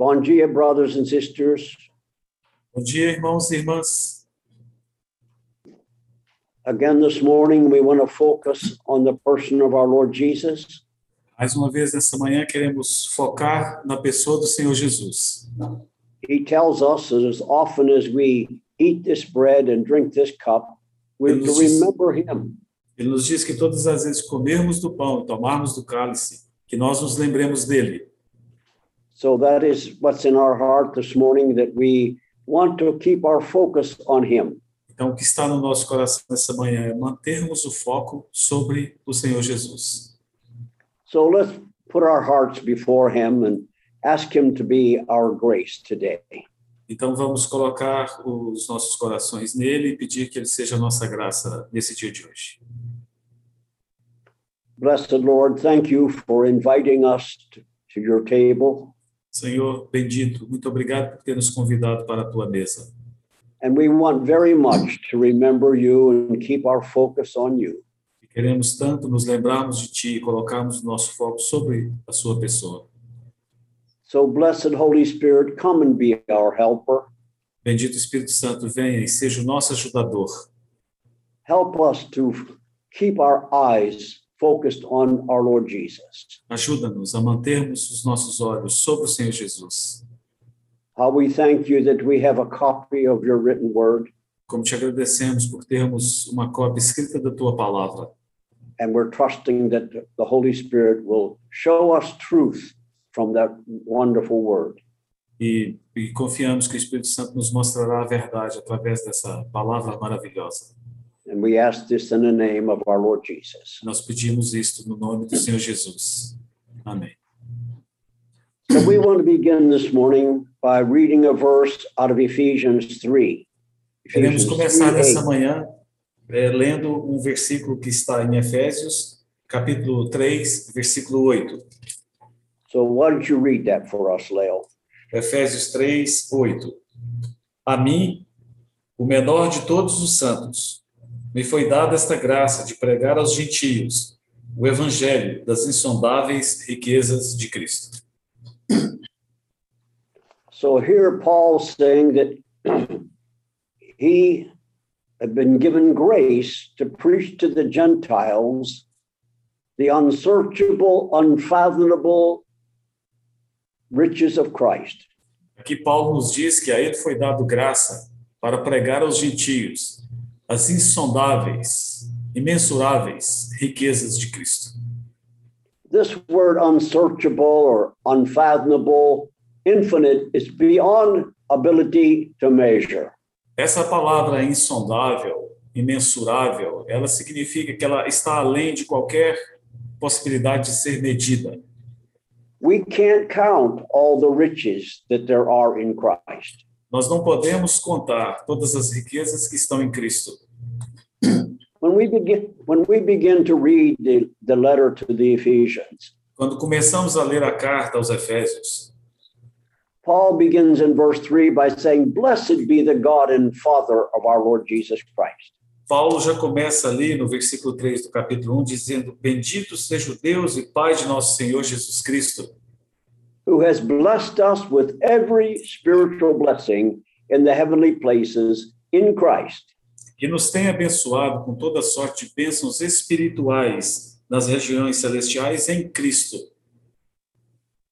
Bom dia, brothers and sisters. Bom dia, irmãos e irmãs. Again, this morning, we want to focus on the person of our Lord Jesus. Mais uma vez nessa manhã queremos focar na pessoa do Senhor Jesus. He tells us that as often as we eat this bread and drink this cup, we're to remember him. Ele nos diz que todas as vezes comermos do pão e tomarmos do cálice, que nós nos lembremos dele. So that is what's in our heart this morning, that we want to keep our focus on him. Então, o que está no nosso coração nessa manhã é mantermos o foco sobre o Senhor Jesus. So let's put our hearts before him and ask him to be our grace today. Então, vamos colocar os nossos corações nele e pedir que ele seja a nossa graça nesse dia de hoje. Blessed Lord, thank you for inviting us to, to your table. Senhor bendito, muito obrigado por ter nos convidado para a tua mesa. And we want very much to remember you and keep our focus on you. E queremos tanto nos lembrarmos de ti e colocarmos nosso foco sobre a sua pessoa. So, blessed Holy Spirit, come and be our helper. Bendito Espírito Santo, venha e seja o nosso ajudador. Help us to keep our eyes focused on our Lord Jesus. Ajuda-nos a mantermos os nossos olhos sobre o Senhor Jesus. How we thank you that we have a copy of your written word, Como te agradecemos por termos uma cópia escrita da tua palavra. and we're trusting that the Holy Spirit will show us truth from that wonderful word. E, e confiamos que o Espírito Santo nos mostrará a verdade através dessa palavra maravilhosa. And we ask this in the name of our Lord Jesus. Nós pedimos isto no nome do Senhor Jesus. Amém. So we want to begin this morning by reading a verse out of Ephesians 3. Queremos começar 3, nessa 8. manhã eh, lendo um versículo que está em Efésios, capítulo 3, versículo 8. So why don't you read that for us, Leo? Efésios 3, 8. A mim, o menor de todos os santos, me foi dada esta graça de pregar aos gentios o evangelho das insondáveis riquezas de Cristo. So here Paul's saying that he had been given grace to preach to the Gentiles the unsearchable, unfathomable riches of Christ. Aqui Paulo nos diz que a ele foi dado graça para pregar aos gentios as insondáveis, imensuráveis riquezas de Cristo. This word unsearchable or unfathomable, infinite, is beyond ability to measure. Essa palavra insondável, imensurável, ela significa que ela está além de qualquer possibilidade de ser medida. We can't count all the riches that there are in Christ. Nós não podemos contar todas as riquezas que estão em Cristo. When we begin when we begin to read the, the letter to the Ephesians, Quando começamos a ler a carta aos Efésios, Paul begins in verse 3 by saying, Blessed be the God and Father of our Lord Jesus Christ, Paulo já começa ali no versículo 3 do capítulo 1 dizendo: Bendito seja o Deus e Pai de nosso Senhor Jesus Cristo, who has blessed us with every spiritual blessing in the heavenly places in Christ. que nos tem abençoado com toda sorte de bênçãos espirituais nas regiões celestiais em Cristo.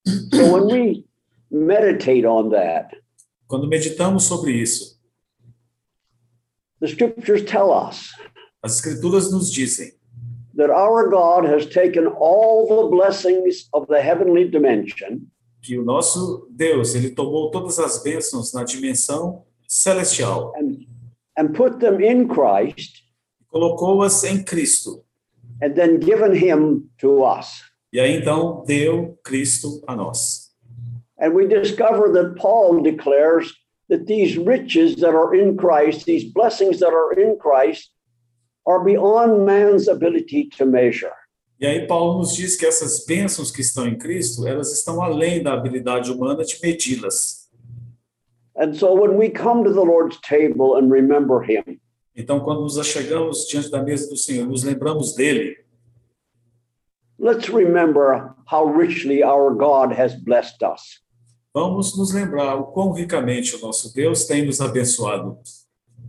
So when we meditate on that, Quando meditamos sobre isso, the scriptures tell us as Escrituras nos dizem that our God has taken all the blessings of the heavenly dimension que o nosso Deus, ele tomou todas as bênçãos na dimensão celestial and, and put them in Christ e colocou-as em Cristo. and then given him to us. E aí então deu Cristo a nós. And we discover that Paul declares that these riches that are in Christ, these blessings that are in Christ, are beyond man's ability to measure. E aí Paulo nos diz que essas bênçãos que estão em Cristo, elas estão além da habilidade humana de medi-las. And so when we come to the Lord's table and remember him, Então, quando nos achegamos diante da mesa do Senhor, nos lembramos dele, let's remember how richly our God has blessed us. vamos nos lembrar o quão ricamente o nosso Deus tem nos abençoado.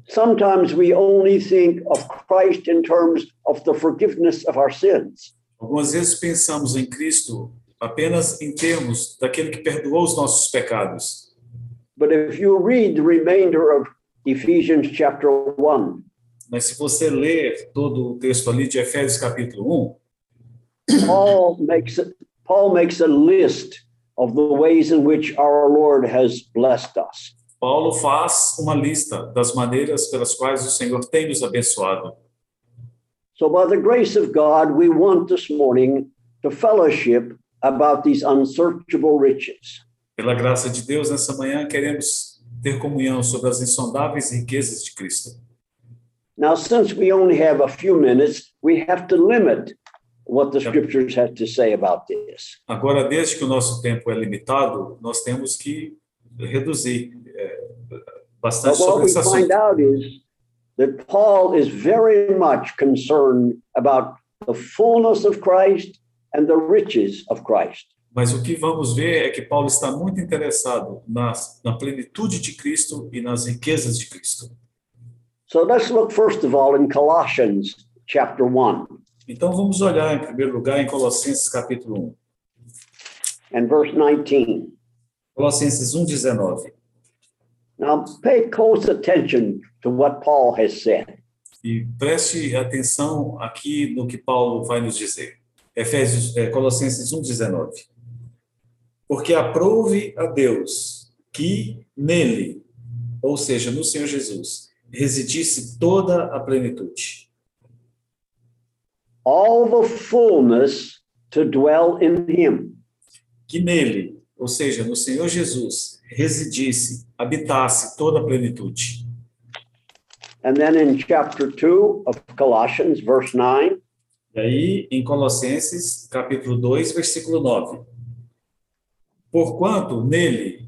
Sometimes we only think of Christ in terms of the forgiveness of our sins. Algumas vezes pensamos em Cristo apenas em termos daquele que perdoou os nossos pecados. But if you read the remainder of Ephesians chapter 1, Mas se você ler todo o texto ali de Efésios capítulo 1, Paul makes a, Paul makes a list of the ways in which our Lord has blessed us. Paulo faz uma lista das maneiras pelas quais o Senhor tem nos abençoado. So, by the grace of God, we want this morning to fellowship about these unsearchable riches. Pela graça de Deus, nessa manhã queremos ter comunhão sobre as insondáveis riquezas de Cristo. Now, since we only have a few minutes, we have to limit what the scriptures have to say about this. Agora, desde que o nosso tempo é limitado, nós temos que reduzir eh, é, bastante But what sobre we esse find out is that Paul is very much concerned about the fullness of Christ and the riches of Christ. Mas o que vamos ver é que Paulo está muito interessado nas, na plenitude de Cristo e nas riquezas de Cristo. So let's look first of all in Colossians chapter 1 Então vamos olhar em primeiro lugar em Colossenses capítulo 1. and verse 19. Colossenses um, 1:19. Now pay close attention to what Paul has said. E preste atenção aqui no que Paulo vai nos dizer. Efésios, eh, Colossenses 1:19. Porque aprove a Deus que nele, ou seja, no Senhor Jesus, residisse toda a plenitude, All the fullness to dwell in him, que nele, ou seja, no Senhor Jesus, residisse, habitasse toda a plenitude. And then in chapter 2 of Colossians, verse 9, E aí, em Colossenses, capítulo 2, versículo 9. Porquanto nele,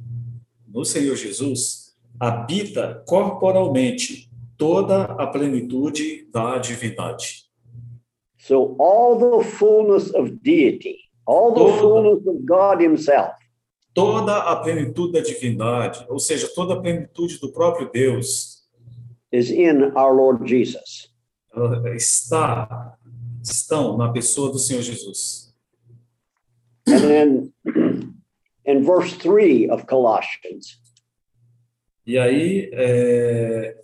no Senhor Jesus, habita corporalmente toda a plenitude da divindade. so all the fullness of deity, all the Todo- fullness of God himself Toda a plenitude da divindade, ou seja, toda a plenitude do próprio Deus, is in our Lord Jesus. ela está, estão na pessoa do Senhor Jesus. And then in verse 3 of Colossians, E aí, é,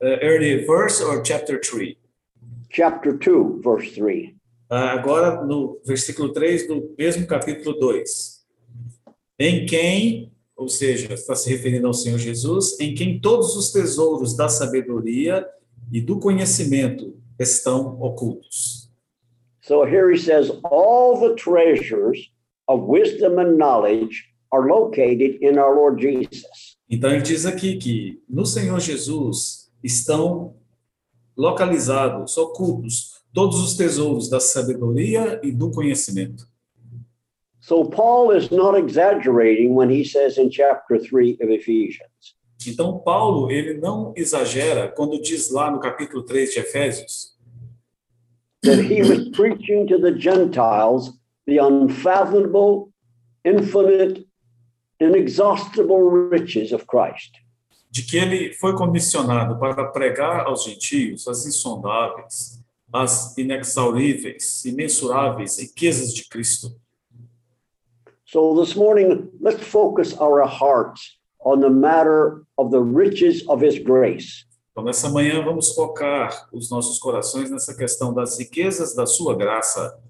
é, early verse or chapter 3? chapter 2, verse 3. Ah, Agora, no versículo 3 do mesmo capítulo 2. Em quem, ou seja, está se referindo ao Senhor Jesus, em quem todos os tesouros da sabedoria e do conhecimento estão ocultos. So here he says, all the treasures of wisdom and knowledge are located in our Lord Jesus. Então, ele diz aqui que no Senhor Jesus estão localizados, ocultos, todos os tesouros da sabedoria e do conhecimento. So Paul is not exaggerating when he says in chapter 3 of Ephesians Então, Paulo, ele não exagera quando diz lá no capítulo 3 de Efésios that he was preaching to the Gentiles the unfathomable, infinite, inexhaustible riches of Christ. de que ele foi comissionado para pregar aos gentios as insondáveis, as inexauríveis, imensuráveis riquezas de Cristo. So this morning, let's focus our hearts on the matter of the riches of his grace. Então, nessa manhã, vamos focar os nossos corações nessa questão das riquezas da sua graça.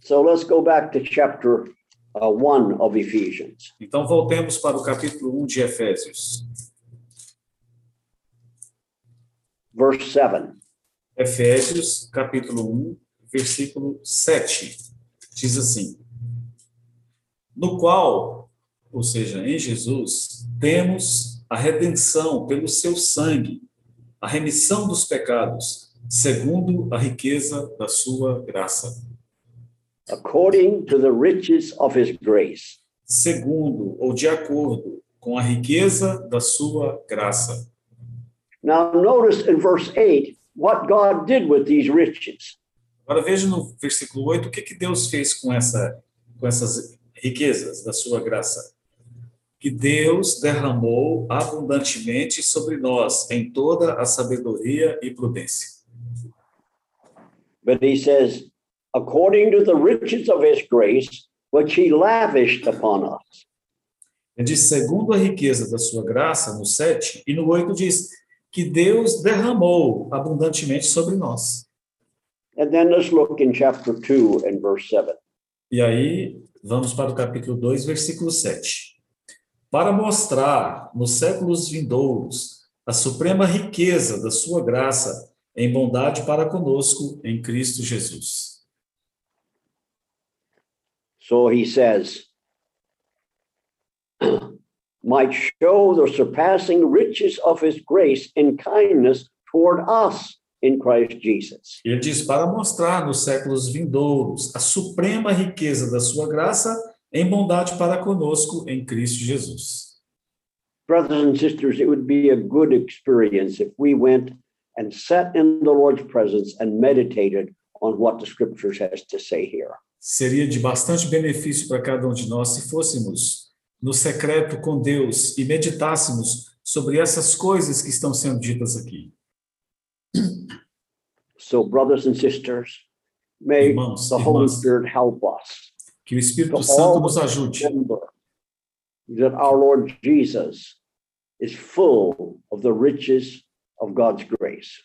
So let's go back to chapter uh, 1 of Ephesians. Então, voltemos para o capítulo 1 de Efésios. verse 7. Efésios, capítulo 1, versículo 7. Diz assim: No qual, ou seja, em Jesus, temos a redenção pelo seu sangue, a remissão dos pecados, segundo a riqueza da sua graça. according to the riches of his grace. Segundo ou de acordo com a riqueza da sua graça. Now, notice in verse 8 what God did with these riches. Agora veja no versículo 8 o que, que Deus fez com, essa, com essas riquezas da sua graça, que Deus derramou abundantemente sobre nós em toda a sabedoria e prudência. But he says, according to the riches of his grace, which he lavished upon us. Ele diz, segundo a riqueza da sua graça, no 7, e no 8 diz que Deus derramou abundantemente sobre nós. And then let's look in chapter 2 and verse 7. E aí, vamos para o capítulo 2, versículo 7. Para mostrar nos séculos vindouros a suprema riqueza da sua graça em bondade para conosco em Cristo Jesus. So he says, might show the surpassing riches of his grace in kindness toward us in Christ Jesus. Ele diz para mostrar nos séculos vindouros a suprema riqueza da sua graça em bondade para conosco em Cristo Jesus. Brothers and sisters, it would be a good experience if we went and sat in the Lord's presence and meditated on what the scriptures has to say here. Seria de bastante benefício para cada um de nós se fôssemos no secreto com Deus e meditássemos sobre essas coisas que estão sendo ditas aqui. So, brothers and sisters, may Irmãos, the Holy irmãs, Spirit help us que o to Espírito Santo nos ajude that our Lord Jesus is full of the riches of God's grace.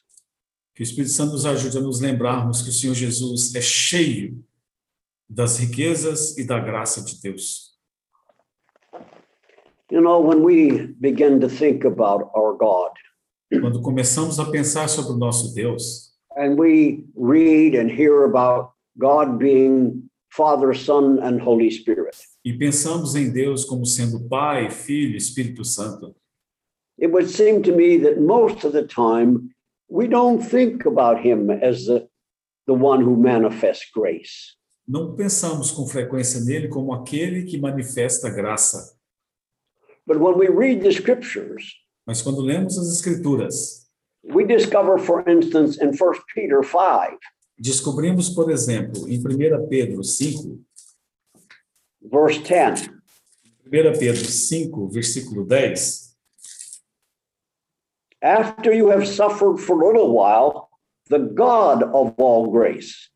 Que o Espírito Santo nos ajude a nos lembrarmos que o Senhor Jesus é cheio das riquezas e da graça de Deus. You know, when we begin to think about our God Quando começamos a pensar sobre o nosso Deus and we read and hear about God being Father, Son, and Holy Spirit, e pensamos em Deus como sendo Pai, Filho, e Espírito Santo, it would seem to me that most of the time we don't think about Him as the, the one who manifests grace. não pensamos com frequência nele como aquele que manifesta graça. But when we read the scriptures, Mas quando lemos as Escrituras, we discover, for instance, in 1 Peter 5, descobrimos, por exemplo, em 1 Pedro 5, verse 10, 1 Pedro 5, versículo 10, after you have suffered for a little while, the God of all grace,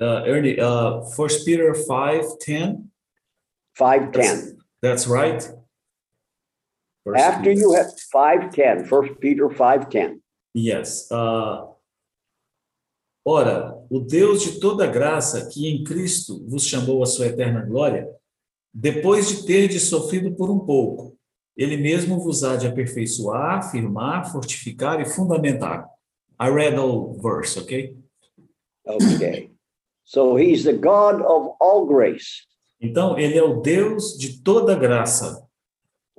uh, Ernie, uh, 1 Peter 5, 10, 510. that's right? Verse After you have 510, 1 Peter 510. Yes. Uh, ora, o Deus de toda graça, que em Cristo vos chamou à sua eterna glória, depois de terdes sofrido por um pouco, ele mesmo vos há de aperfeiçoar, firmar, fortificar e fundamentar. I read all verse, okay? Okay. so he's the God of all grace. Então, ele é o Deus de toda graça.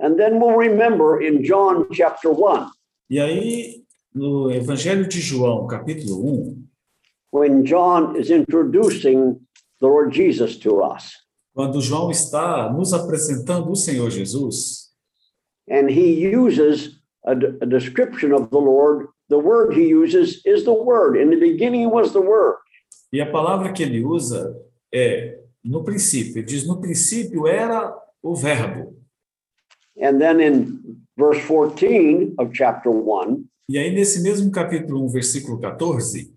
And then we'll remember in John chapter 1, E aí, no Evangelho de João, capítulo 1, when John is introducing the Lord Jesus to us, quando João está nos apresentando o Senhor Jesus, and he uses a, a description of the Lord, the word he uses is the word. In the beginning was the word. E a palavra que ele usa é no princípio. Ele diz: no princípio era o Verbo. And then in verse 14 of chapter 1, E aí, nesse mesmo capítulo 1, versículo 14,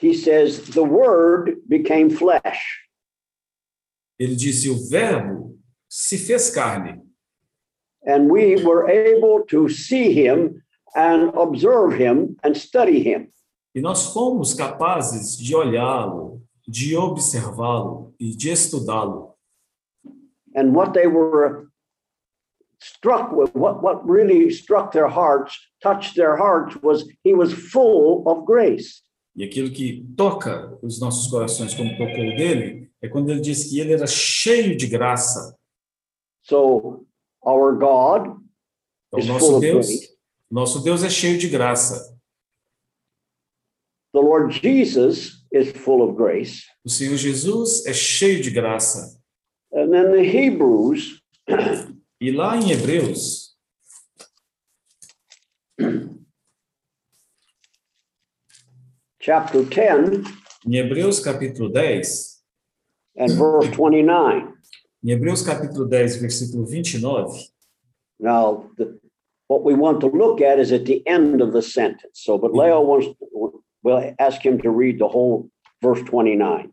he says, The word became flesh. ele disse: o Verbo se fez carne. And we were able to see him and observe him and study him. E nós fomos capazes de olhá-lo, de observá-lo e de estudá-lo. And what they were struck with, what, what really struck their hearts, touched their hearts, was he was full of grace. E aquilo que toca os nossos corações, como tocou o dele, é quando ele diz que ele era cheio de graça. So our God Então, is nosso full of Deus, grace. nosso Deus é cheio de graça. The Lord Jesus is full of grace. O Senhor Jesus é cheio de graça. And then the Hebrews, E lá em Hebreus, chapter 10, em Hebreus capítulo 10, and verse 29. Em Hebreus capítulo 10, versículo 29, Now, the, what we want to look at is at the end of the sentence. So, but Leo wants, we'll ask him to read the whole verse 29.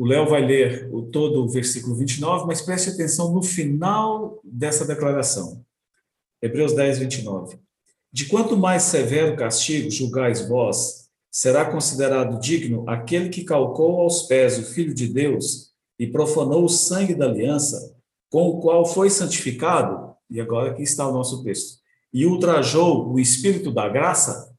O Léo vai ler o todo o versículo 29, mas preste atenção no final dessa declaração. Hebreus 10, 29. De quanto mais severo castigo julgais vós, será considerado digno aquele que calcou aos pés o Filho de Deus e profanou o sangue da aliança, com o qual foi santificado, e agora aqui está o nosso texto, e ultrajou o Espírito da graça.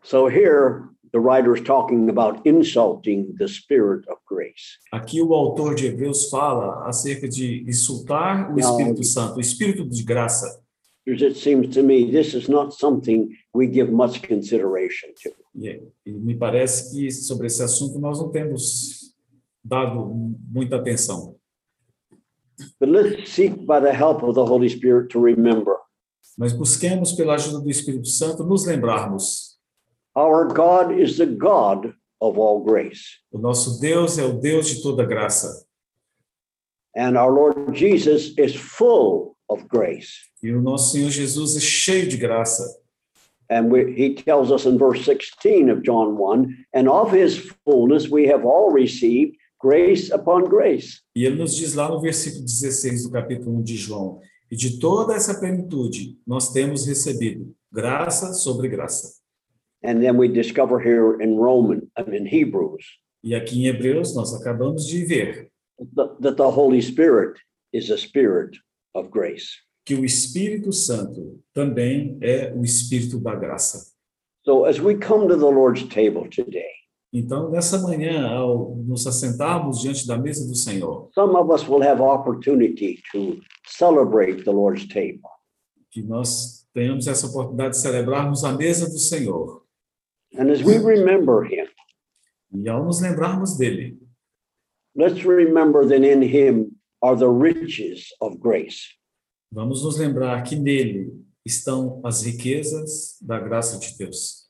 So here, the writer is talking about insulting the Spirit of grace. Aqui o autor de Hebreus fala acerca de insultar o. Espírito Santo, o Espírito de graça. It seems to me this is not something we give much consideration to. E, e me parece que sobre esse assunto nós não temos dado muita atenção. But let's seek by the help of the Holy Spirit to remember Mas busquemos pela ajuda do Espírito Santo nos lembrarmos. Our God is the God of all grace. O nosso Deus é o Deus de toda graça. And our Lord Jesus is full of grace. E o nosso Senhor Jesus é cheio de graça. And we, he tells us in verse 16 of John 1 and of his fullness we have all received grace upon grace. E ele nos diz lá no versículo 16 do capítulo 1 de João: E de toda essa plenitude nós temos recebido graça sobre graça. And then we discover here in Roman and in Hebrews E aqui em Hebreus nós acabamos de ver that, that the Holy Spirit is a spirit of grace. que o Espírito Santo também é o Espírito da graça. So as we come to the Lord's table today, Então, nessa manhã, ao nos assentarmos diante da mesa do Senhor, some of us will have opportunity to celebrate the Lord's table. que nós tenhamos essa oportunidade de celebrarmos a mesa do Senhor. And as we remember him, E ao nos lembrarmos dele, let's remember that in him are the riches of grace. vamos nos lembrar que nele estão as riquezas da graça de Deus.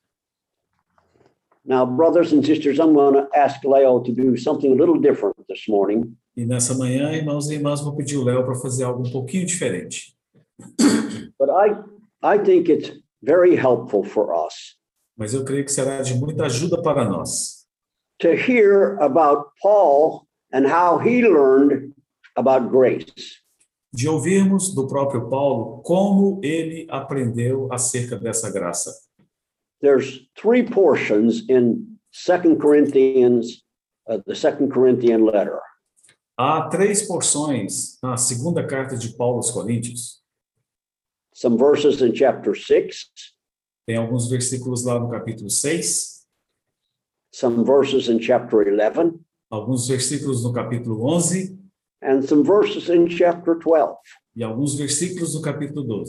Now, brothers and sisters, I'm going to ask Leo to do something a little different this morning. E nessa manhã, irmãos e irmãs, vou pedir o Léo para fazer algo um pouquinho diferente. But I, I think it's very helpful for us Mas eu creio que será de muita ajuda para nós. to hear about Paul and how he learned about grace. De ouvirmos do próprio Paulo como ele aprendeu acerca dessa graça. There's three portions in Second Corinthians, uh, the Second Corinthian letter. Há três porções na segunda carta de Paulo aos Coríntios. Some verses in chapter six, Tem alguns versículos lá no capítulo 6, some verses in chapter 11, alguns versículos no capítulo 11 and some verses in chapter 12. e alguns versículos no capítulo 12.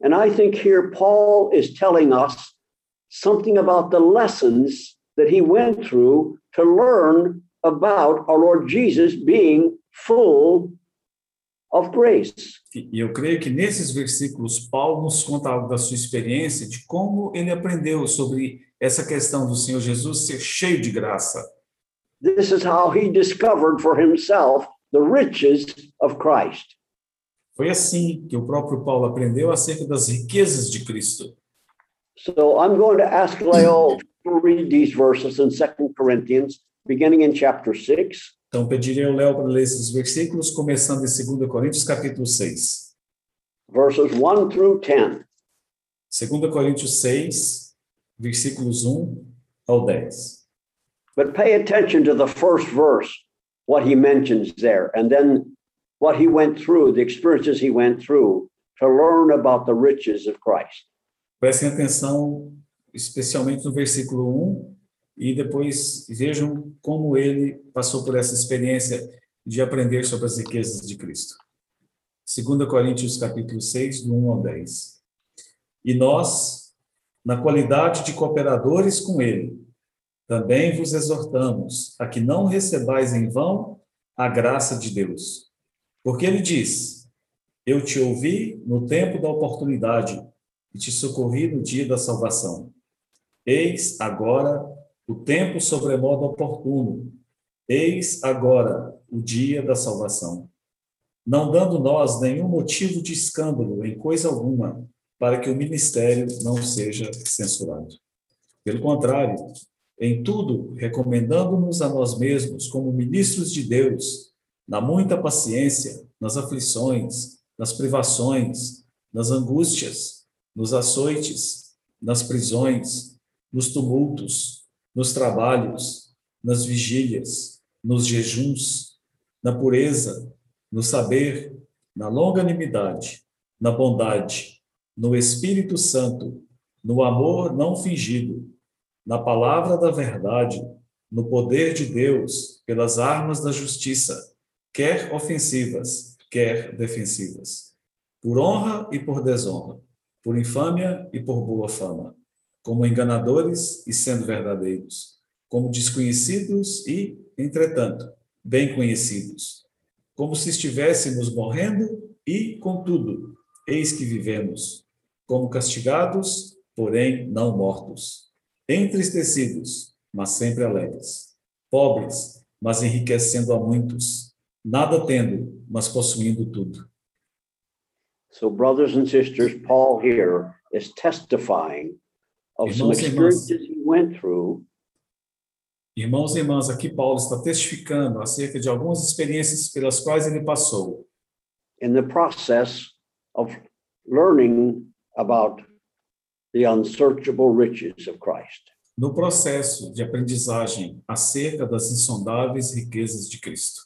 And I think here Paul is telling us something about the lessons that he went through to learn about our Lord Jesus being full of grace. E eu creio que nesses versículos Paulo nos conta algo da sua experiência de como ele aprendeu sobre essa questão do Senhor Jesus ser cheio de graça. This is how he discovered for himself the riches of Christ. Foi assim que o próprio Paulo aprendeu acerca das riquezas de Cristo. So I'm going to ask Leo to read these verses in Second Corinthians, beginning in chapter 6, Então pedirei ao Léo para ler esses versículos, começando em 2 Coríntios capítulo 6. verses 1 through 10. 2 Coríntios 6, versículos 1 ao 10. But pay attention to the first verse, what he mentions there, and then what he went through, the experiences he went through to learn about the riches of Christ. Prestem atenção, especialmente no versículo 1, e depois vejam como ele passou por essa experiência de aprender sobre as riquezas de Cristo. 2 Coríntios capítulo 6, do 1 ao 10. E nós, na qualidade de cooperadores com ele, também vos exortamos a que não recebais em vão a graça de Deus. Porque ele diz: Eu te ouvi no tempo da oportunidade e te socorri no dia da salvação. Eis agora o tempo sobremodo oportuno, Eis agora o dia da salvação, não dando nós nenhum motivo de escândalo em coisa alguma, para que o ministério não seja censurado. Pelo contrário, em tudo, recomendando-nos a nós mesmos como ministros de Deus, na muita paciência, nas aflições, nas privações, nas angústias, nos açoites, nas prisões, nos tumultos, nos trabalhos, nas vigílias, nos jejuns, na pureza, no saber, na longanimidade, na bondade, no Espírito Santo, no amor não fingido, na palavra da verdade, no poder de Deus, pelas armas da justiça, quer ofensivas, quer defensivas, por honra e por desonra, por infâmia e por boa fama, como enganadores e sendo verdadeiros, como desconhecidos e, entretanto, bem conhecidos, como se estivéssemos morrendo e, contudo, eis que vivemos, como castigados, porém não mortos, entristecidos, mas sempre alegres, pobres, mas enriquecendo a muitos, nada tendo, mas possuindo tudo. So, brothers and sisters, Paul here is testifying of some experiences he went through Irmãos e irmãs, aqui Paulo está testificando acerca de algumas experiências pelas quais ele passou. In the process of learning about the unsearchable riches of Christ. No processo de aprendizagem acerca das insondáveis riquezas de Cristo.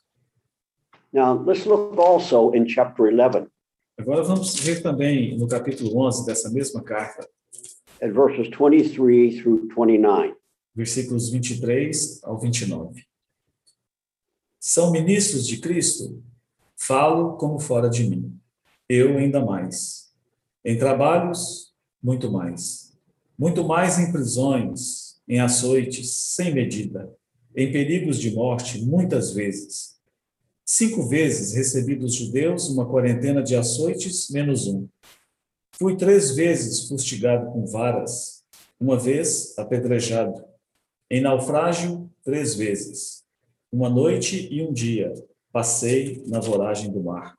Now, let's look also in chapter 11. Agora vamos ver também no capítulo 11 dessa mesma carta. At verses 23 through 29 versículos 23 ao 29. São ministros de Cristo? Falo como fora de mim. Eu ainda mais. Em trabalhos, muito mais. Muito mais em prisões, em açoites, sem medida. Em perigos de morte, muitas vezes. Cinco vezes recebi dos judeus uma quarentena de açoites, menos um. Fui três vezes fustigado com varas, uma vez apedrejado em naufrágio, três vezes. Uma noite e um dia passei na voragem do mar.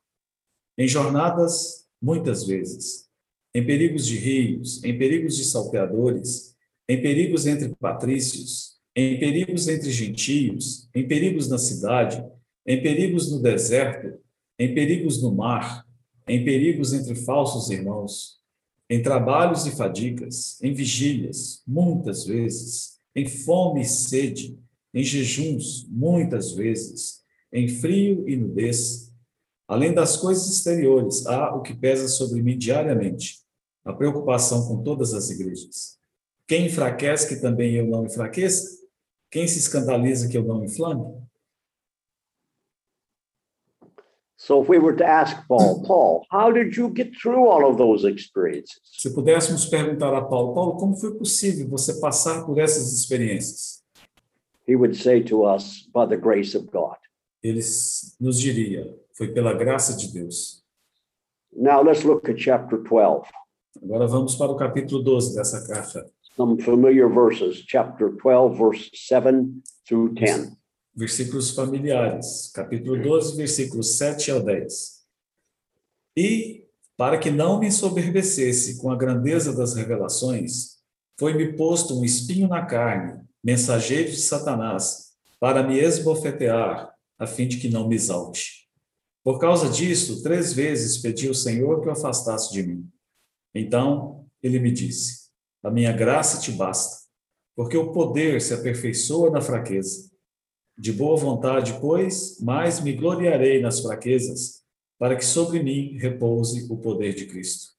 Em jornadas, muitas vezes. Em perigos de rios, em perigos de salteadores, em perigos entre patrícios, em perigos entre gentios, em perigos na cidade, em perigos no deserto, em perigos no mar, em perigos entre falsos irmãos, em trabalhos e fadigas, em vigílias, muitas vezes em fome e sede, em jejuns, muitas vezes, em frio e nudez. Além das coisas exteriores, há o que pesa sobre mim diariamente, a preocupação com todas as igrejas. Quem enfraquece que também eu não enfraqueça? Quem se escandaliza que eu não inflame? So if we were to ask Paul, Paul, how did you get through all of those experiences? Se pudéssemos perguntar a Paulo, Paulo, como foi possível você passar por essas experiências? He would say to us, by the grace of God. Ele nos diria, foi pela graça de Deus. Now let's look at chapter 12. Agora vamos para o capítulo 12 dessa carta. Some familiar verses, chapter 12, verse 7 through 10 versículos familiares, capítulo 12, versículos 7 ao 10. E, para que não me ensoberbecesse com a grandeza das revelações, foi-me posto um espinho na carne, mensageiro de Satanás, para me esbofetear, a fim de que não me exalte. Por causa disso, três vezes pedi ao Senhor que o afastasse de mim. Então, ele me disse: A minha graça te basta, porque o poder se aperfeiçoa na fraqueza. De boa vontade, pois, mais me gloriarei nas fraquezas, para que sobre mim repouse o poder de Cristo.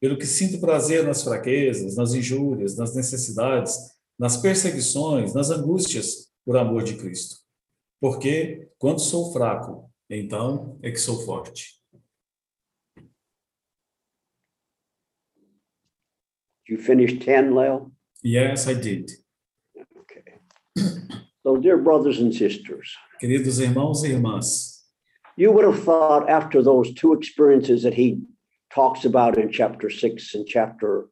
Pelo que sinto prazer nas fraquezas, nas injúrias, nas necessidades, nas perseguições, nas angústias, por amor de Cristo. Porque, quando sou fraco, então é que sou forte. You finished 10, Leo? Yes, I did. So, dear brothers and sisters, queridos irmãos e irmãs, you would have thought after those two experiences that he talks about in chapter 6 and chapter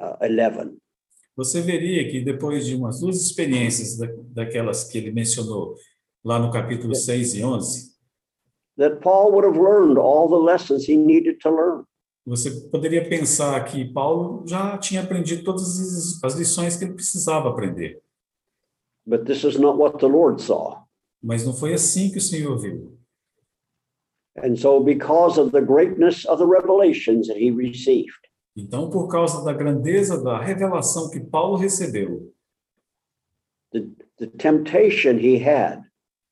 uh, 11, você veria que depois de umas duas experiências da, daquelas que ele mencionou lá no capítulo 6 e 11, that Paul would have learned all the lessons he needed to learn. você poderia pensar que Paulo já tinha aprendido todas as- as lições que ele precisava aprender. But this is not what the Lord saw. Mas não foi assim que o Senhor viu. And so, because of the greatness of the revelations that he received, Então, por causa da grandeza da revelação que Paulo recebeu, the, the temptation he had,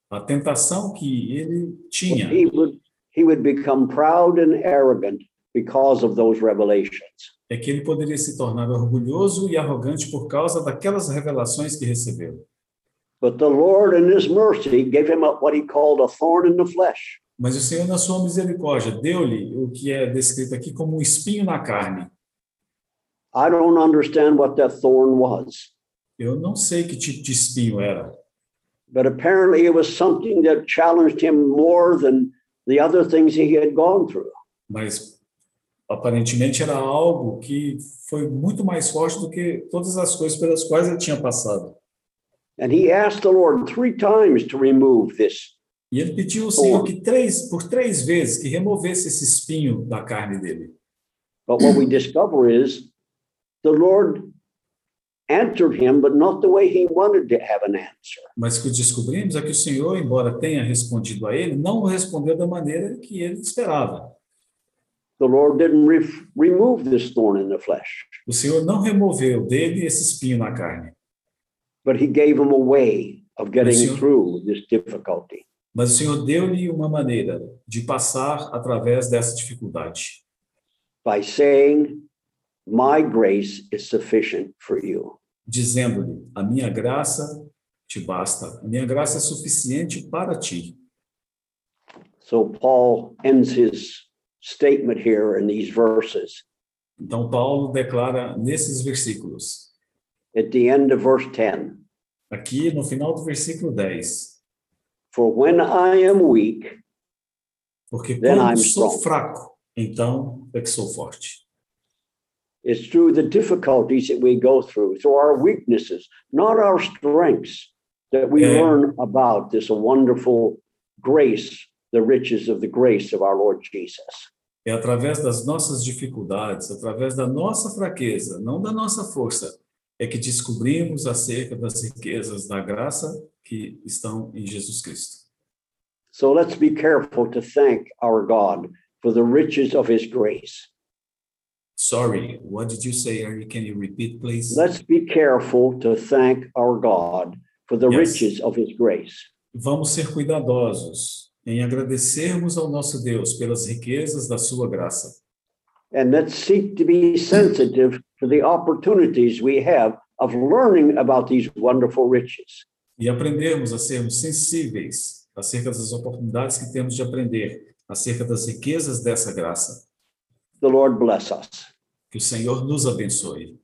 a tentação que ele tinha, he would he would become proud and arrogant because of those revelations. é que ele poderia se tornar orgulhoso e arrogante por causa daquelas revelações que recebeu. But the Lord, in His mercy, gave him what He called a thorn in the flesh. Mas o Senhor, na sua misericórdia, deu-lhe o que é descrito aqui como um espinho na carne. I don't understand what that thorn was, Eu não sei que tipo de espinho era, but apparently it was something that challenged him more than the other things he had gone through. mas aparentemente era algo que foi muito mais forte do que todas as coisas pelas quais ele tinha passado. And he asked the Lord three times to remove this. E ele pediu ao Senhor que três, por três vezes que removesse esse espinho da carne dele. But what we discover is the Lord answered him, but not the way he wanted to have an answer. Mas o que descobrimos é que o Senhor, embora tenha respondido a ele, não respondeu da maneira que ele esperava. The Lord didn't re- remove this thorn in the flesh, O Senhor não removeu dele esse espinho na carne, but he gave him a way of getting Senhor- through this difficulty. mas o Senhor deu-lhe uma maneira de passar através dessa dificuldade, by saying, My grace is sufficient for you. dizendo-lhe: A minha graça te basta, a minha graça é suficiente para ti. So Paul ends his statement here in these verses. Então, Paulo declara nesses versículos, At the end of verse 10, aqui no final do versículo 10, for when I am weak, porque Then quando I'm sou strong. fraco, então é que sou forte. it's through the difficulties that we go through, through our weaknesses, not our strengths, that we Yeah. learn about this wonderful grace, the riches of the grace of our Lord Jesus. É através das nossas dificuldades, através da nossa fraqueza, não da nossa força, é que descobrimos acerca das riquezas da graça que estão em Jesus Cristo. So let's be careful to thank our God for the riches of his grace. Sorry, what did you say? Can you repeat, please? Let's be careful to thank our God for the Yes. riches of his grace. Vamos ser cuidadosos em agradecermos ao nosso Deus pelas riquezas da sua graça. And let's seek to be sensitive to the opportunities we have of learning about these wonderful riches. e aprendermos a sermos sensíveis acerca das oportunidades que temos de aprender acerca das riquezas dessa graça. The Lord bless us. Que o Senhor nos abençoe.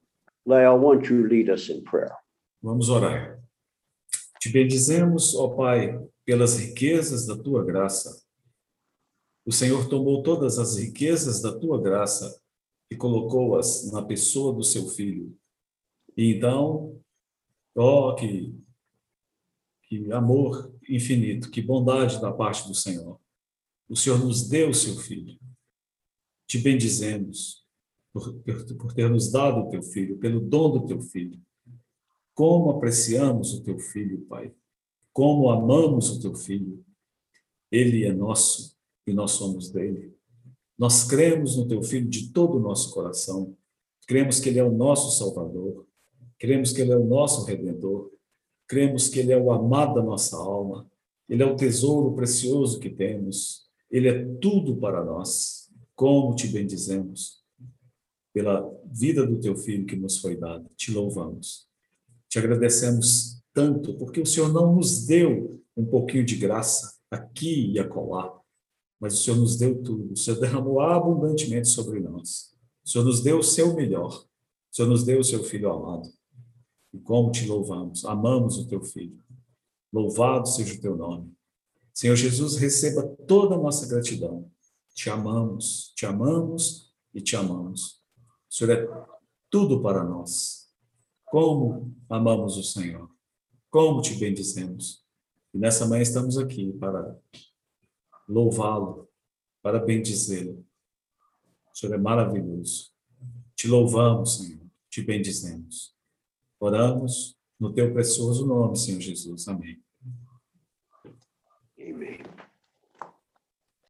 Leah, won't you lead us in prayer? Vamos orar. Te bendizemos, ó Pai, pelas riquezas da tua graça. O Senhor tomou todas as riquezas da tua graça e colocou-as na pessoa do seu filho. E então, ó, que, que amor infinito, que bondade da parte do Senhor. O Senhor nos deu o seu filho. Te bendizemos por, por, por ter nos dado o teu filho, pelo dom do teu filho. Como apreciamos o teu filho, Pai. Como amamos o teu filho. Ele é nosso e nós somos dele. Nós cremos no teu filho de todo o nosso coração. Cremos que ele é o nosso Salvador. Cremos que ele é o nosso redentor. Cremos que ele é o amado da nossa alma. Ele é o tesouro precioso que temos. Ele é tudo para nós. Como te bendizemos pela vida do teu filho que nos foi dada. Te louvamos. Te agradecemos tanto porque o Senhor não nos deu um pouquinho de graça aqui e acolá, mas o Senhor nos deu tudo. O Senhor derramou abundantemente sobre nós. O Senhor nos deu o seu melhor. O Senhor nos deu o seu filho amado. E como te louvamos, amamos o teu filho. Louvado seja o teu nome. Senhor Jesus, receba toda a nossa gratidão. Te amamos, te amamos e te amamos. O Senhor é tudo para nós. Como amamos o Senhor. Como te bendizemos. E nessa manhã estamos aqui para louvá-lo, para bendizê-lo. O Senhor é maravilhoso. Te louvamos, Senhor, te bendizemos. Oramos no teu precioso nome, Senhor Jesus. Amém. Amen.